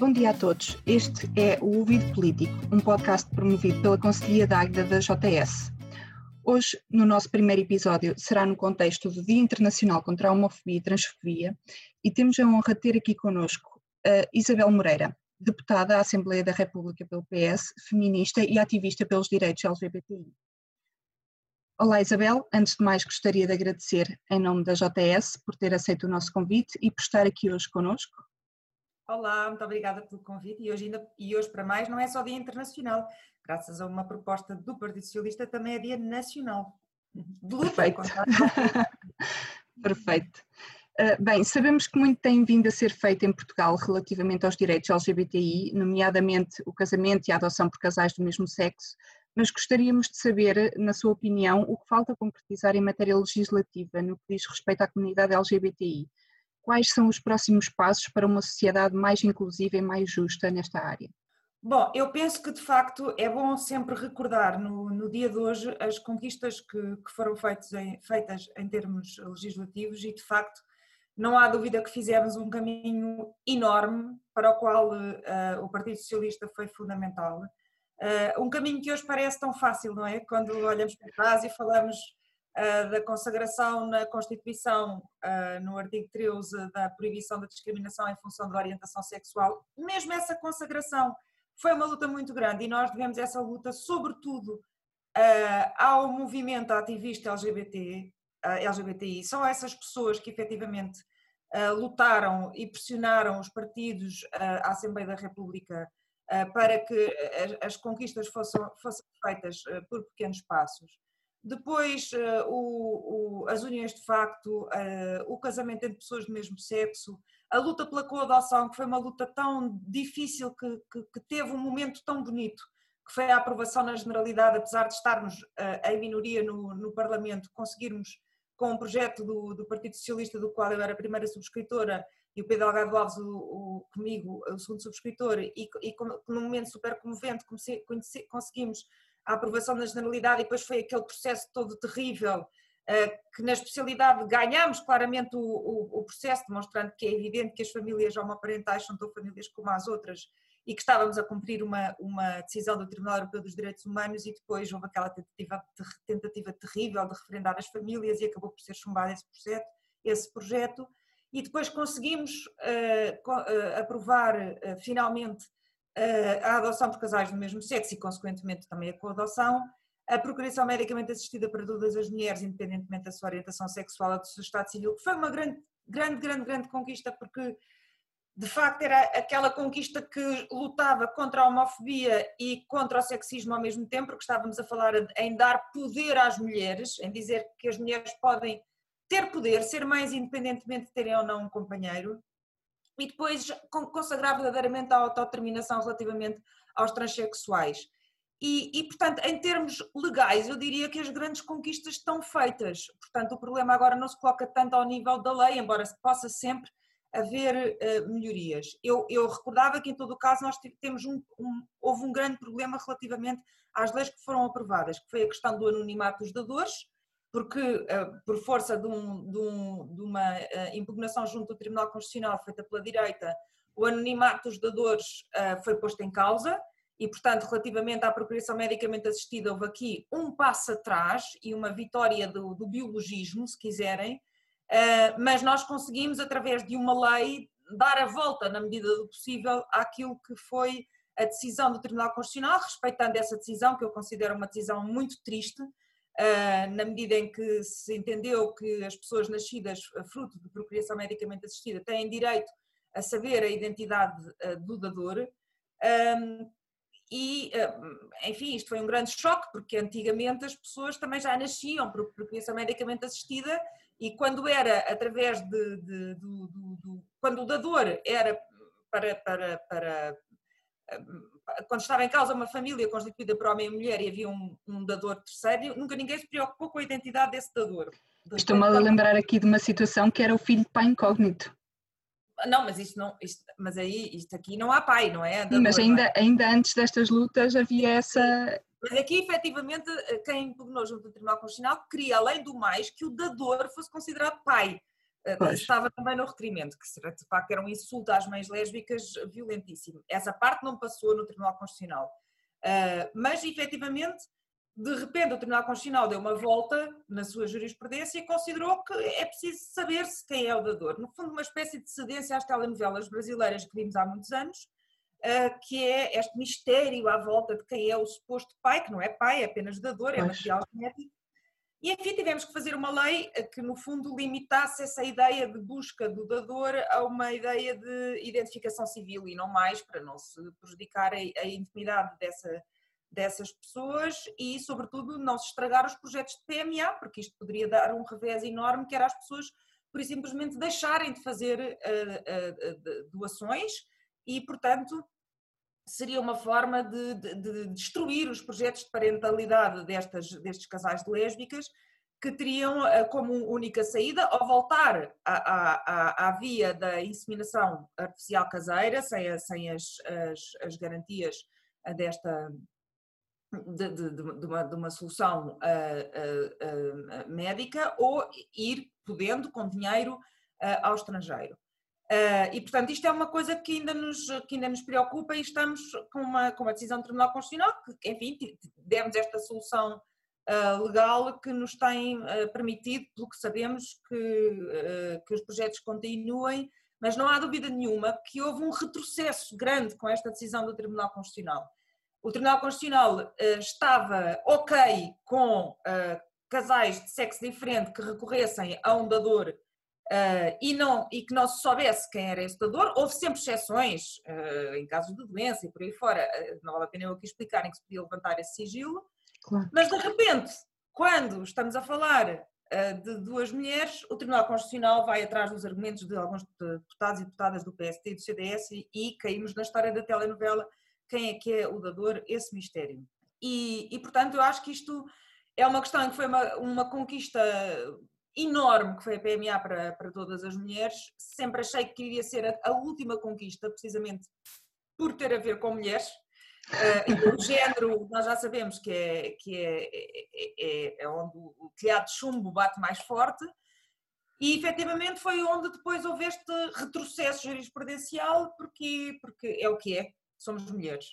Bom dia a todos. Este é o Ouvido Político, um podcast promovido pela Conselhia da Águeda da JS. Hoje, no nosso primeiro episódio, será no contexto do Dia Internacional contra a Homofobia e Transfobia e temos a honra de ter aqui connosco a Isabel Moreira, deputada à Assembleia da República pelo PS, feminista e ativista pelos direitos LGBTI. Olá Isabel, antes de mais gostaria de agradecer em nome da JS por ter aceito o nosso convite e por estar aqui hoje connosco. Olá, muito obrigada pelo convite e hoje, ainda, e hoje para mais não é só Dia Internacional, graças a uma proposta do Partido Socialista também é Dia Nacional. De luta Perfeito. Perfeito. Uh, bem, sabemos que muito tem vindo a ser feito em Portugal relativamente aos direitos LGBTI, nomeadamente o casamento e a adoção por casais do mesmo sexo, mas gostaríamos de saber, na sua opinião, o que falta concretizar em matéria legislativa no que diz respeito à comunidade LGBTI quais são os próximos passos para uma sociedade mais inclusiva e mais justa nesta área? Bom, eu penso que de facto é bom sempre recordar no, no dia de hoje as conquistas que, que foram em, feitas em termos legislativos e de facto não há dúvida que fizemos um caminho enorme para o qual uh, o Partido Socialista foi fundamental. Uh, um caminho que hoje parece tão fácil, não é? Quando olhamos para trás e falamos da consagração na Constituição, no artigo 13, da proibição da discriminação em função da orientação sexual, mesmo essa consagração foi uma luta muito grande e nós devemos essa luta, sobretudo, ao movimento ativista LGBT, LGBTI. São essas pessoas que efetivamente lutaram e pressionaram os partidos, a Assembleia da República, para que as conquistas fossem, fossem feitas por pequenos passos. Depois, uh, o, o, as uniões de facto, uh, o casamento entre pessoas do mesmo sexo, a luta pela coadoção, que foi uma luta tão difícil, que, que, que, teve um momento tão bonito, que foi a aprovação na generalidade, apesar de estarmos uh, em minoria no, no Parlamento, conseguirmos, com um projeto do, do, Partido Socialista, do qual eu era a primeira subscritora, e o Pedro Algado Alves, o, o, comigo, o segundo subscritor, e, e num momento super comovente conseguimos a aprovação na generalidade e depois foi aquele processo todo terrível eh, que na especialidade ganhamos claramente o, o, o, processo, demonstrando que é evidente que as famílias homoparentais são tão famílias como as outras e que estávamos a cumprir uma, uma decisão do Tribunal Europeu dos Direitos Humanos e depois houve aquela tentativa, tentativa terrível de referendar as famílias e acabou por ser chumbado esse projeto, esse projeto. E depois conseguimos uh, uh, aprovar uh, finalmente a adoção por casais do mesmo sexo e, consequentemente, também a coadoção, a procriação medicamente assistida para todas as mulheres, independentemente da sua orientação sexual ou do seu estado civil, que foi uma grande, grande, grande, grande conquista, porque de facto era aquela conquista que lutava contra a homofobia e contra o sexismo ao mesmo tempo, porque estávamos a falar em dar poder às mulheres, em dizer que as mulheres podem ter poder, ser mães independentemente de terem ou não um companheiro, e depois consagrar verdadeiramente a autodeterminação relativamente aos transexuais. E, e, portanto, em termos legais, eu diria que as grandes conquistas estão feitas. Portanto, o problema agora não se coloca tanto ao nível da lei, embora se possa sempre haver uh, melhorias. Eu, eu, recordava que, em todo o caso, nós temos um, um, houve um grande problema relativamente às leis que foram aprovadas, que foi a questão do anonimato dos dadores, porque eh, por força de, um, de, um, de, uma eh, impugnação junto do Tribunal Constitucional feita pela direita, o anonimato dos dadores eh, foi posto em causa e, portanto, relativamente à procriação medicamente assistida, houve aqui um passo atrás e uma vitória do, do biologismo, se quiserem, mas nós conseguimos, através de uma lei, dar a volta, na medida do possível, àquilo que foi a decisão do Tribunal Constitucional, respeitando essa decisão, que eu considero uma decisão muito triste, na medida em que se entendeu que as pessoas nascidas fruto de procriação medicamente assistida têm direito a saber a identidade ah, do dador. E, ah, enfim, isto foi um grande choque, porque antigamente as pessoas também já nasciam por procriação medicamente assistida e quando era através de, de, de, quando o dador era para, para, para quando estava em causa uma família constituída por homem e mulher e havia um, um dador terceiro, nunca ninguém se preocupou com a identidade desse dador. Estou-me a lembrar aqui de uma situação que era o filho de pai incógnito. Não, mas isto não, isto, mas aí isto aqui não há pai, não é? Dador, mas ainda, é? ainda antes destas lutas havia essa. Mas aqui, efetivamente, quem impugnou junto do Tribunal Constitucional queria, além do mais, que o dador fosse considerado pai. Pois. Estava também no requerimento, que de facto era um insulto às mães lésbicas violentíssimo. Essa parte não passou no Tribunal Constitucional. mas, efetivamente, de repente o Tribunal Constitucional deu uma volta na sua jurisprudência e considerou que é preciso saber-se quem é o dador. No fundo, uma espécie de cedência às telenovelas brasileiras que vimos há muitos anos, que é este mistério à volta de quem é o suposto pai, que não é pai, é apenas dador, é material genético, e enfim, tivemos que fazer uma lei que, no fundo, limitasse essa ideia de busca do dador a uma ideia de identificação civil e não mais, para não se prejudicar a, intimidade dessa, dessas pessoas e, sobretudo, não se estragar os projetos de PMA, porque isto poderia dar um revés enorme, que era as pessoas, por simplesmente, deixarem de fazer uh, uh, doações e, portanto, seria uma forma de, de, de, destruir os projetos de parentalidade destas, destes casais de lésbicas que teriam eh, como única saída ou voltar à, à, à via da inseminação artificial caseira, sem, sem as, as, as garantias eh, desta, de, de, uma, uma, solução uh, uh, uh, médica ou ir podendo com dinheiro ao estrangeiro. Uh, e, portanto, isto é uma coisa que ainda nos, que ainda nos preocupa e estamos com uma, com uma decisão do Tribunal Constitucional que, enfim, demos esta solução uh, legal que nos tem uh, permitido, pelo que sabemos, que, que os projetos continuem, mas não há dúvida nenhuma que houve um retrocesso grande com esta decisão do Tribunal Constitucional. O Tribunal Constitucional estava ok com casais de sexo diferente que recorressem a um dador Uh, e, não, e que não se soubesse quem era esse doador, houve sempre exceções, uh, em casos de doença e por aí fora, uh, não vale a pena eu aqui explicarem que se podia levantar esse sigilo, claro. mas de repente, quando estamos a falar de duas mulheres, o Tribunal Constitucional vai atrás dos argumentos de alguns deputados e deputadas do PST e do CDS e, e caímos na história da telenovela quem é que é o dador, esse mistério. E, e portanto eu acho que isto é uma questão que foi uma, uma conquista enorme que foi a PMA para, para todas as mulheres. Sempre achei que iria ser a, a última conquista, precisamente por ter a ver com mulheres. Uh, o género, nós já sabemos que é, que é, é, é, é onde o telhado de chumbo bate mais forte, e efetivamente foi onde depois houve este retrocesso jurisprudencial, porque, porque é o que é, somos mulheres.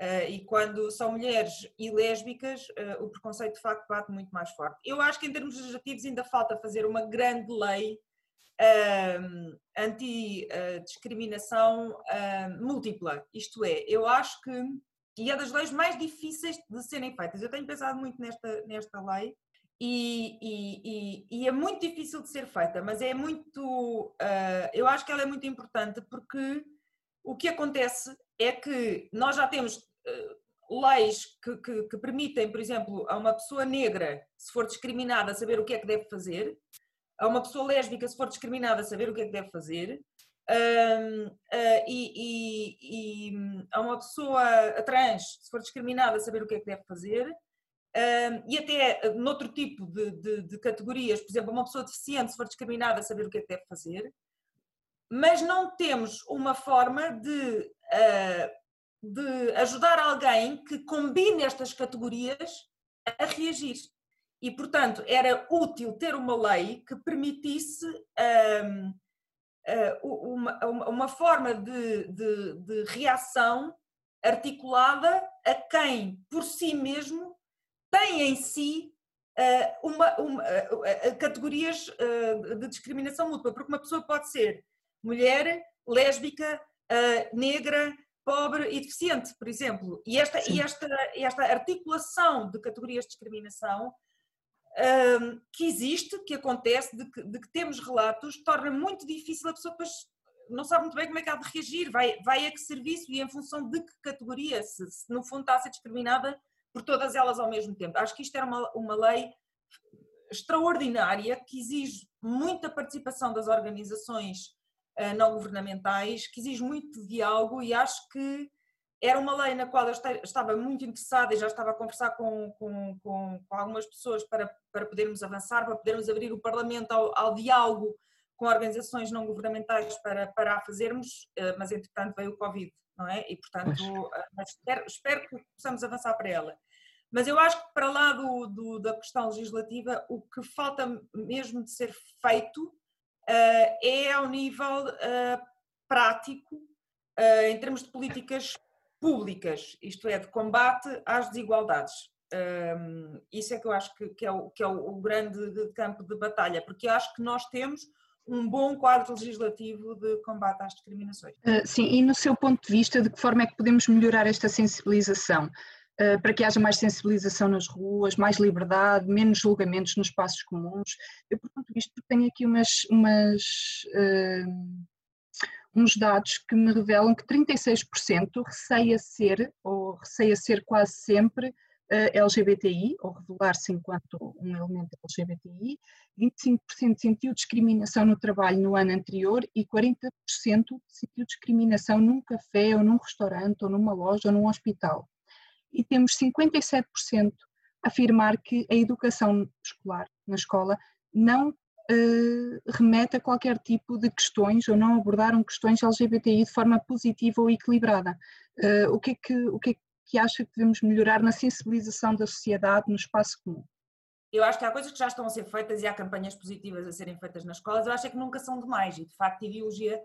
Uh, e quando são mulheres e lésbicas, uh, o preconceito de facto bate muito mais forte. Eu acho que em termos legislativos ainda falta fazer uma grande lei uh, anti-discriminação múltipla. Isto é, eu acho que, e é das leis mais difíceis de serem feitas. Eu tenho pensado muito nesta, nesta lei e, e, e, e, é muito difícil de ser feita, mas é muito. Uh, eu acho que ela é muito importante porque o que acontece é que nós já temos leis que, que, que, permitem, por exemplo, a uma pessoa negra, se for discriminada, saber o que é que deve fazer, a uma pessoa lésbica, se for discriminada, saber o que é que deve fazer, uh, uh, e, e, e, a uma pessoa trans, se for discriminada, saber o que é que deve fazer. e até noutro tipo de, de, de categorias, por exemplo, uma pessoa deficiente, se for discriminada, saber o que é que deve fazer mas não temos uma forma de uh, de ajudar alguém que combine estas categorias a reagir. E, portanto, era útil ter uma lei que permitisse um, uh, uma, uma, forma de, de, de, reação articulada a quem, por si mesmo, tem em si uh, uma, uma uh, categorias de discriminação mútua. Porque uma pessoa pode ser mulher, lésbica, negra, pobre e deficiente, por exemplo. E esta, e esta, esta articulação de categorias de discriminação um, que existe, que acontece, de que, de que, temos relatos, torna muito difícil a pessoa depois não sabe muito bem como é que há de reagir, vai, vai a que serviço e em função de que categoria, se, se no fundo está a ser discriminada por todas elas ao mesmo tempo. Acho que isto era uma, uma lei extraordinária que exige muita participação das organizações não governamentais, que exige muito diálogo e acho que era uma lei na qual eu estava muito interessada e já estava a conversar com, com, com, com algumas pessoas para, para podermos avançar, para podermos abrir o Parlamento ao, ao diálogo com organizações não governamentais para, para a fazermos, eh, mas entretanto veio o Covid, não é? E portanto eh, espero, espero que possamos avançar para ela. Mas eu acho que para lá do, do, da questão legislativa, o que falta mesmo de ser feito é ao nível prático, em termos de políticas públicas, isto é, de combate às desigualdades. isso é que eu acho que, que é, o, que é o, o grande campo de batalha, porque acho que nós temos um bom quadro legislativo de combate às discriminações. Uh, sim, e no seu ponto de vista, de que forma é que podemos melhorar esta sensibilização? Uh, para que haja mais sensibilização nas ruas, mais liberdade, menos julgamentos nos espaços comuns. Eu pergunto isto porque tenho aqui umas, umas uh, uns dados que me revelam que 36% receia ser, ou receia ser quase sempre, LGBTI, ou revelar-se enquanto um elemento LGBTI, 25% sentiu discriminação no trabalho no ano anterior e 40% sentiu discriminação num café ou num restaurante ou numa loja ou num hospital. E temos 57% a afirmar que a educação escolar na escola não Uh, remete a qualquer tipo de questões ou não abordaram questões LGBTI de forma positiva ou equilibrada. Uh, o, que é que, o que é que acha que devemos melhorar na sensibilização da sociedade no espaço comum? Eu acho que há coisas que já estão a ser feitas e há campanhas positivas a serem feitas nas escolas, eu acho é que nunca são demais e de facto ideologia,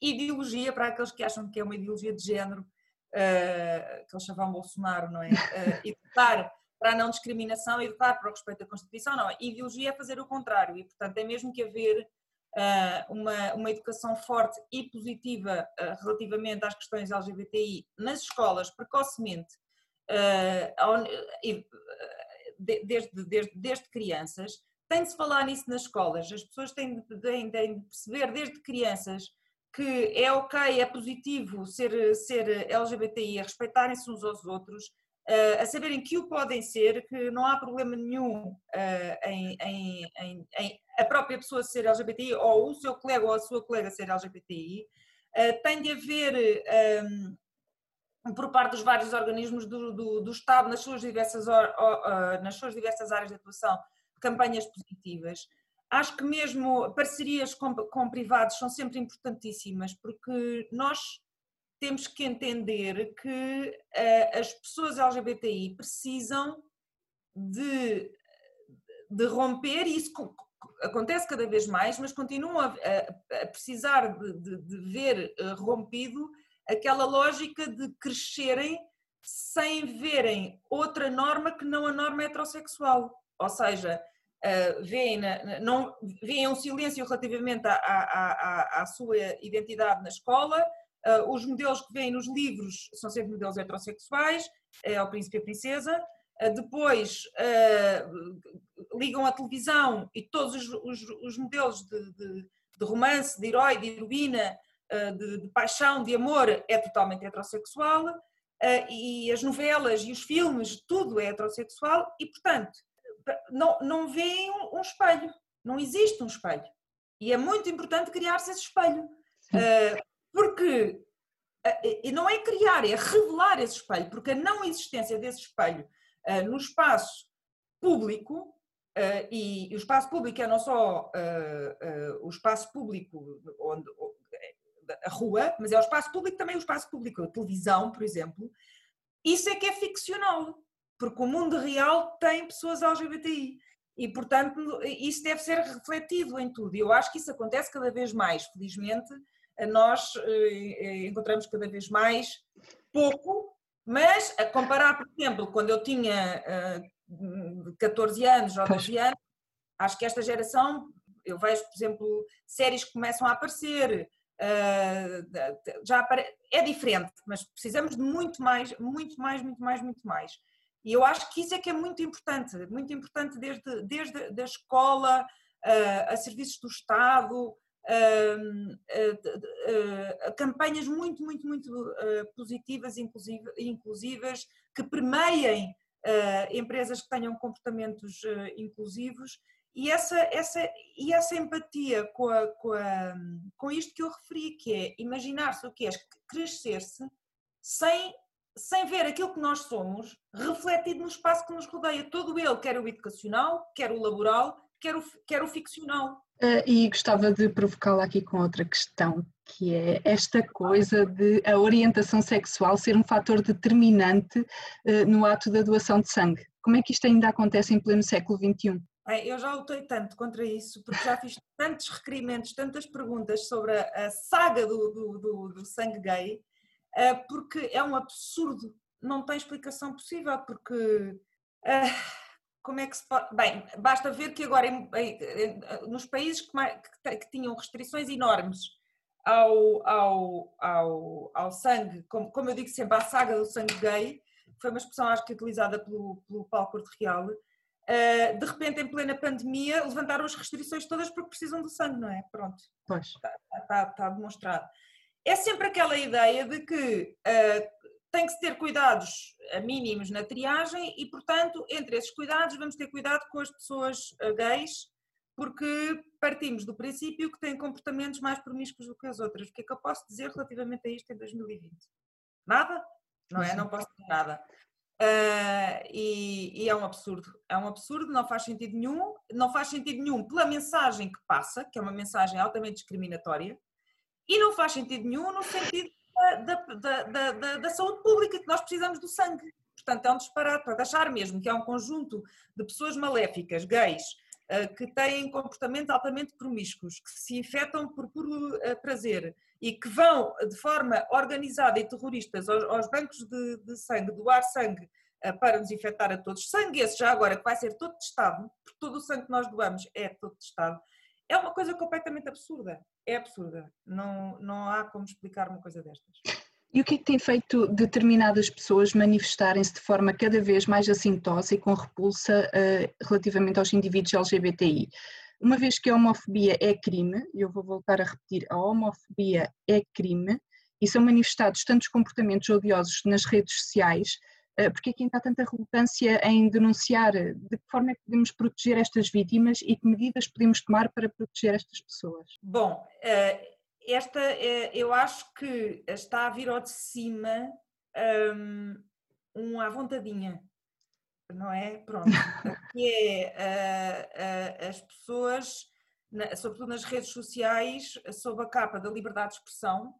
ideologia para aqueles que acham que é uma ideologia de género, uh, que eles chamam Bolsonaro, não é? Uh, educar para a não discriminação, educar para o respeito à Constituição, não, a ideologia é fazer o contrário e portanto é mesmo que haver uh, uma, uma educação forte e positiva relativamente às questões LGBTI nas escolas, precocemente, desde, desde, desde crianças. Tem de se falar nisso nas escolas, as pessoas têm de, têm, têm de perceber desde crianças que é ok, é positivo ser, ser LGBTI, a respeitarem-se uns aos outros, a saberem que o podem ser, que não há problema nenhum em, em, em, em, a própria pessoa ser LGBTI ou o seu colega ou a sua colega ser LGBTI, tem de haver por parte dos vários organismos do, do, do Estado nas suas, diversas, nas suas diversas áreas de atuação campanhas positivas. Acho que mesmo parcerias com, com privados são sempre importantíssimas porque nós temos que entender que uh, as pessoas LGBTI precisam de, de romper, e isso acontece cada vez mais, mas continuam a, a, a precisar de, de, de, ver uh, rompido aquela lógica de crescerem sem verem outra norma que não a norma heterossexual. Ou seja, uh, veem, não, veem um silêncio relativamente à, à, à, à sua identidade na escola, Uh, os modelos que vêm nos livros são sempre modelos heterossexuais, é o príncipe e a princesa. Uh, depois uh, ligam a televisão e todos os, os, os modelos de, de, de, romance, de herói, de heroína, de, de, paixão, de amor é totalmente heterossexual. e as novelas e os filmes, tudo é heterossexual e, portanto, não, não veem um, um espelho, não existe um espelho. E é muito importante criar-se esse espelho. Uh, porque e não é criar, é revelar esse espelho, porque a não existência desse espelho uh, no espaço público, uh, e, e, o espaço público é não só uh, o espaço público onde a rua, mas é o espaço público também o espaço público, a televisão, por exemplo, isso é que é ficcional, porque o mundo real tem pessoas LGBTI. E, portanto, isso deve ser refletido em tudo. E eu acho que isso acontece cada vez mais, felizmente, nós eh, eh, encontramos cada vez mais pouco, mas a comparar, por exemplo, quando eu tinha 14 eh, anos ou 12 anos, acho que esta geração, eu vejo, por exemplo, séries que começam a aparecer, já é diferente, mas precisamos de muito mais, muito mais, muito mais, muito mais. E eu acho que isso é que é muito importante, muito importante desde, desde da escola, a serviços do Estado, campanhas muito, muito, muito ah, positivas inclusivas que permeiem ah, empresas que tenham comportamentos ah, inclusivos. E essa, essa, e essa empatia com, a, com, a, com isto que eu referi, que é imaginar-se o que é crescer-se sem, sem ver aquilo que nós somos refletido no espaço que nos rodeia, todo ele, quer o educacional, quer o laboral, quer o, quer o ficcional. Uh, e gostava de provocá-la aqui com outra questão, que é esta coisa de a orientação sexual ser um fator determinante uh, no ato da doação de sangue. Como é que isto ainda acontece em pleno século XXI? eu já lutei tanto contra isso, porque já fiz tantos requerimentos, tantas perguntas sobre a, a saga do, do, do, do, sangue gay, porque é um absurdo, não tem explicação possível, porque eh, como é que se pode. Bem, basta ver que agora nos países que tinham restrições enormes ao, ao, ao, ao sangue, como, como eu digo sempre, à saga do sangue gay, foi uma expressão acho que utilizada pelo, pelo Paulo Corte Real, uh, de repente em plena pandemia levantaram as restrições todas porque precisam do sangue, não é? Pronto, pois. Está, está, está demonstrado. É sempre aquela ideia de que uh, tem que se ter cuidados mínimos na triagem e, portanto, entre esses cuidados vamos ter cuidado com as pessoas uh, gays, porque partimos do princípio que têm comportamentos mais promíscuos do que as outras. O que é que eu posso dizer relativamente a isto em 2020? Nada? Não é? Não posso dizer nada. Uh, e, e, é um absurdo. É um absurdo, não faz sentido nenhum. Não faz sentido nenhum pela mensagem que passa, que é uma mensagem altamente discriminatória, e não faz sentido nenhum no sentido da, da, da, da, da saúde pública, que nós precisamos do sangue. Portanto, é um disparate. Para achar mesmo que é um conjunto de pessoas maléficas, gays, eh, que têm comportamentos altamente promíscuos, que se infectam por puro eh, prazer e que vão de forma organizada e terroristas aos, bancos de, de sangue, doar sangue eh, para nos infectar a todos. Sangue esse já agora que vai ser todo testado, porque todo o sangue que nós doamos é todo testado. É uma coisa completamente absurda. É absurda. Não, não há como explicar uma coisa destas. E o que é que tem feito determinadas pessoas manifestarem-se de forma cada vez mais assintosa e com repulsa uh, relativamente aos indivíduos LGBTI? Uma vez que a homofobia é crime, e eu vou voltar a repetir, a homofobia é crime, e são manifestados tantos comportamentos odiosos nas redes sociais, porque é que ainda há tanta relutância em denunciar? De que forma é que podemos proteger estas vítimas e que medidas podemos tomar para proteger estas pessoas? Bom, uh esta eu acho que está a vir ao de cima um, um à vontadinha, não é? Pronto. que é as pessoas, sobretudo nas redes sociais, sob a capa da liberdade de expressão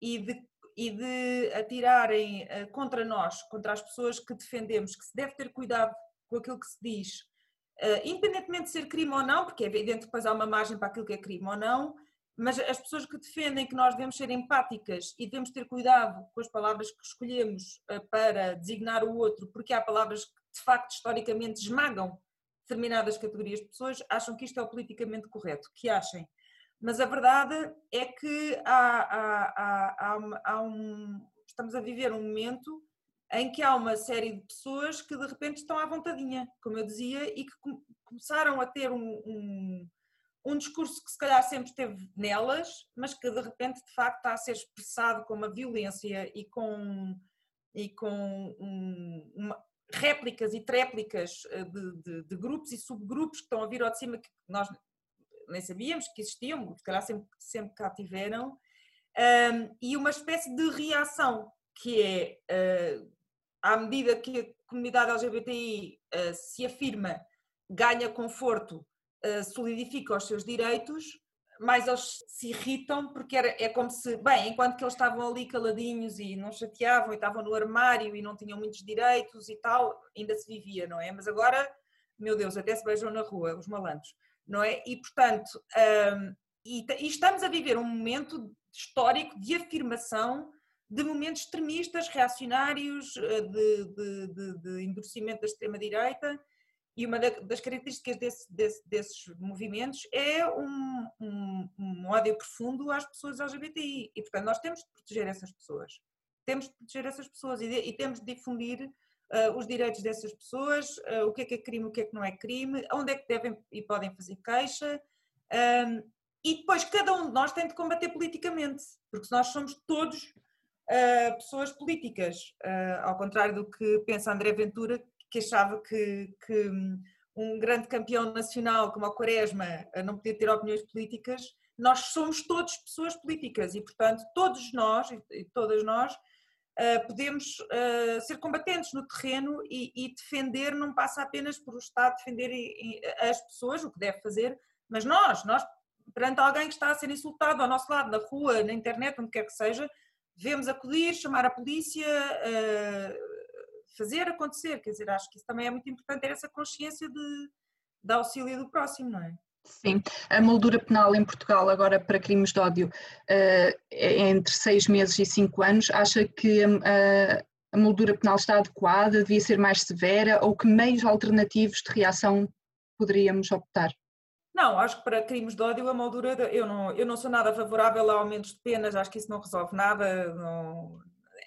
e de, e de atirarem uh, contra nós, contra as pessoas que defendemos, que se deve ter cuidado com aquilo que se diz, independentemente de ser crime ou não, porque é evidente que depois há uma margem para aquilo que é crime ou não mas as pessoas que defendem que nós devemos ser empáticas e devemos ter cuidado com as palavras que escolhemos eh, para designar o outro, porque há palavras que de facto historicamente esmagam determinadas categorias de pessoas, acham que isto é o politicamente correto, que achem. Mas a verdade é que há, há, há, há um, estamos a viver um momento em que há uma série de pessoas que de repente estão à vontadinha, como eu dizia, e que começaram a ter um, um um discurso que se calhar sempre esteve nelas, mas que de repente de facto está a ser expressado com uma violência e com, e com um, uma, réplicas e tréplicas eh, de, de, de, grupos e subgrupos que estão a vir ao de cima que nós nem sabíamos que existiam, se calhar sempre, sempre cá tiveram, um, e uma espécie de reação que é, uh, à medida que a comunidade LGBTI uh, se afirma, ganha conforto eh, solidifica os seus direitos, mais eles se irritam porque era, é como se, bem, enquanto que eles estavam ali caladinhos e não chateavam e estavam no armário e não tinham muitos direitos e tal, ainda se vivia, não é? Mas agora, meu Deus, até se beijam na rua, os malandros, não é? E portanto, um, e, e estamos a viver um momento histórico de afirmação de momentos extremistas, reacionários, eh, de, de, de, de endurecimento da extrema-direita e uma das características desse, desse, desses movimentos é um, um, um, ódio profundo às pessoas LGBTI. E, portanto, nós temos de proteger essas pessoas. Temos de proteger essas pessoas e, de, e temos de difundir uh, os direitos dessas pessoas, uh, o que é que é crime, o que é que não é crime, onde é que devem e podem fazer queixa. Um, e depois cada um de nós tem de combater politicamente, porque nós somos todos uh, pessoas políticas, ao contrário do que pensa André Ventura, que achava que, que hum, um grande campeão nacional como a Quaresma eh, não podia ter opiniões políticas, nós somos todos pessoas políticas e, portanto, todos nós e todas nós uh, podemos uh, ser combatentes no terreno e, e, defender não passa apenas por o Estado defender as pessoas, o que deve fazer, mas nós, nós perante alguém que está a ser insultado ao nosso lado, na rua, na internet, onde quer que seja, devemos acudir, chamar a polícia, uh, fazer acontecer, quer dizer, acho que isso também é muito importante, ter essa consciência de, de auxílio do próximo, não é? Sim, a moldura penal em Portugal agora para crimes de ódio uh, é entre seis meses e cinco anos. Acha que a moldura penal está adequada, devia ser mais severa ou que meios alternativos de reação poderíamos optar? Não, acho que para crimes de ódio a moldura, eu não, eu não sou nada favorável a aumentos de penas, acho que isso não resolve nada. Não,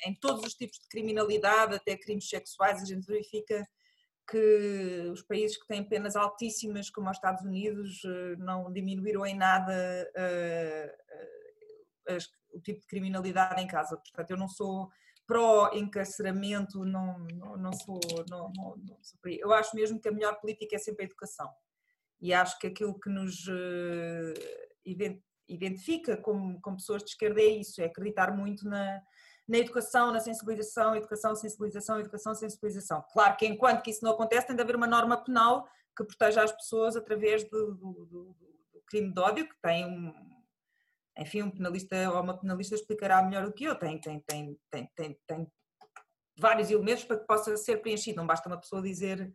em todos os tipos de criminalidade, até crimes sexuais, a gente verifica que os países que têm penas altíssimas, como os Estados Unidos, eh, não diminuíram em nada uh, o tipo de criminalidade em casa. Portanto, eu não sou pró-encarceramento, não, não, não, sou, não, não, não sou Eu acho mesmo que a melhor política é sempre a educação. E acho que aquilo que nos uh, identifica como, como pessoas de esquerda é isso, é acreditar muito na, na educação, na sensibilização, educação, sensibilização, educação, sensibilização. Claro que enquanto que isso não acontece, tem de haver uma norma penal que proteja as pessoas através do, do, do, do crime de ódio, que tem um, enfim, um penalista ou uma penalista explicará melhor do que eu, tem, tem, tem, tem, tem, tem vários elementos para que possa ser preenchido, não basta uma pessoa dizer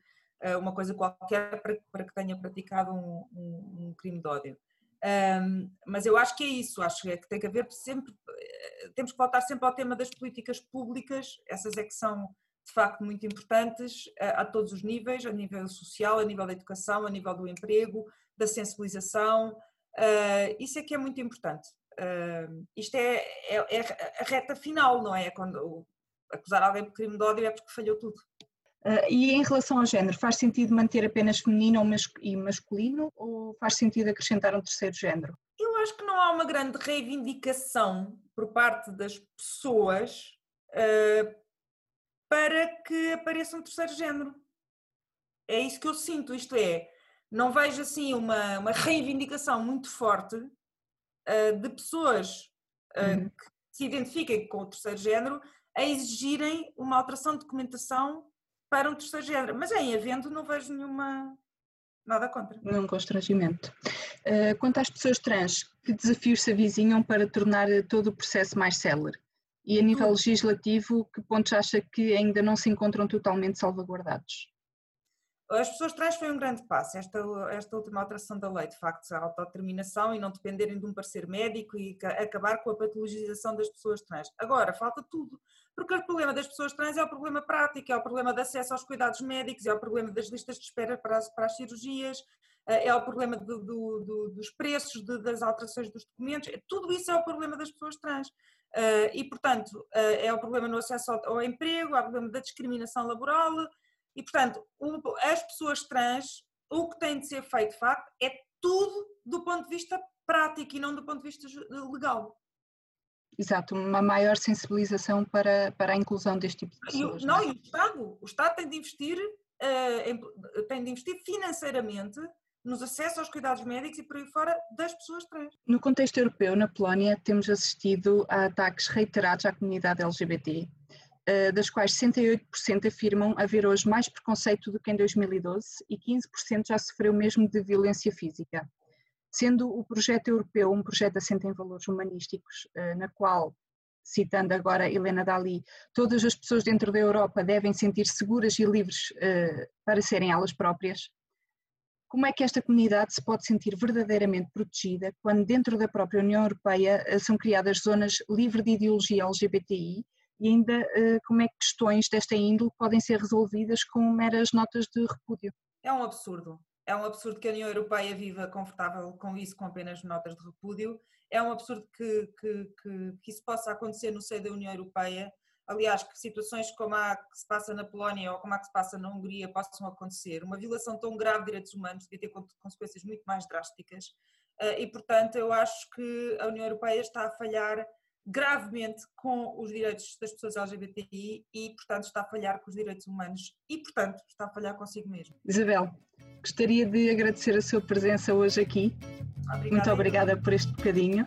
uma coisa qualquer para, para que tenha praticado um, um, um crime de ódio. Um, mas eu acho que é isso, acho que, é que tem que haver sempre, eh, temos que voltar sempre ao tema das políticas públicas, essas é que são de facto muito importantes a, a todos os níveis, a nível social, a nível da educação, a nível do emprego, da sensibilização, uh, isso é que é muito importante. Uh, isto é, é, é, a reta final, não é? Quando acusar alguém por crime de ódio é porque falhou tudo. Uh, e em relação ao género, faz sentido manter apenas feminino e masculino ou faz sentido acrescentar um terceiro género? Eu acho que não há uma grande reivindicação por parte das pessoas uh, para que apareça um terceiro género. É isso que eu sinto, isto é, não vejo assim uma, uma reivindicação muito forte uh, de pessoas uhum. que se identifiquem com o terceiro género a exigirem uma alteração de documentação para um terceiro género. Mas em havendo, não vejo nenhuma. nada contra. Nenhum constrangimento. Uh, quanto às pessoas trans, que desafios se avizinham para tornar todo o processo mais célere? E a nível legislativo, que pontos acha que ainda não se encontram totalmente salvaguardados? As pessoas trans foi um grande passo, esta, esta última alteração da lei, de facto, a autodeterminação e não dependerem de um parecer médico e acabar com a patologização das pessoas trans. Agora, falta tudo, porque o problema das pessoas trans é o problema prático, é o problema de acesso aos cuidados médicos, é o problema das listas de espera para as, para as cirurgias, eh, é o problema do, do, do, dos preços, de, das alterações dos documentos, tudo isso é o problema das pessoas trans. Eh, e, portanto, eh, é o problema no acesso ao, ao emprego, é o problema da discriminação laboral, e, portanto, as pessoas trans, o que tem de ser feito, de facto, é tudo do ponto de vista prático e não do ponto de vista legal. Exato, uma maior sensibilização para, para a inclusão deste tipo de pessoas. E, não, é? e o Estado, o Estado tem de investir, uh, em, tem de investir financeiramente nos acessos aos cuidados médicos e por aí fora das pessoas trans. No contexto europeu, na Polónia, temos assistido a ataques reiterados à comunidade LGBT, eh, das quais 68% afirmam haver hoje mais preconceito do que em 2012 e 15% já sofreu mesmo de violência física. Sendo o projeto europeu um projeto assente em valores humanísticos, eh, na qual, citando agora Helena Dali, todas as pessoas dentro da Europa devem sentir seguras e livres eh, para serem elas próprias, como é que esta comunidade se pode sentir verdadeiramente protegida quando dentro da própria União Europeia são criadas zonas livres de ideologia LGBTI e ainda como é que questões desta índole podem ser resolvidas com meras notas de repúdio. É um absurdo. É um absurdo que a União Europeia viva confortável com isso, com apenas notas de repúdio. É um absurdo que, que, que, que isso possa acontecer no seio da União Europeia. Aliás, que situações como a que se passa na Polónia ou como a que se passa na Hungria possam acontecer. Uma violação tão grave de direitos humanos devia ter consequências muito mais drásticas. Eh, e, portanto, eu acho que a União Europeia está a falhar gravemente com os direitos das pessoas LGBTI e, portanto, está a falhar com os direitos humanos e, portanto, está a falhar consigo mesmo. Isabel, gostaria de agradecer a sua presença hoje aqui. Obrigada, Muito obrigada por este bocadinho.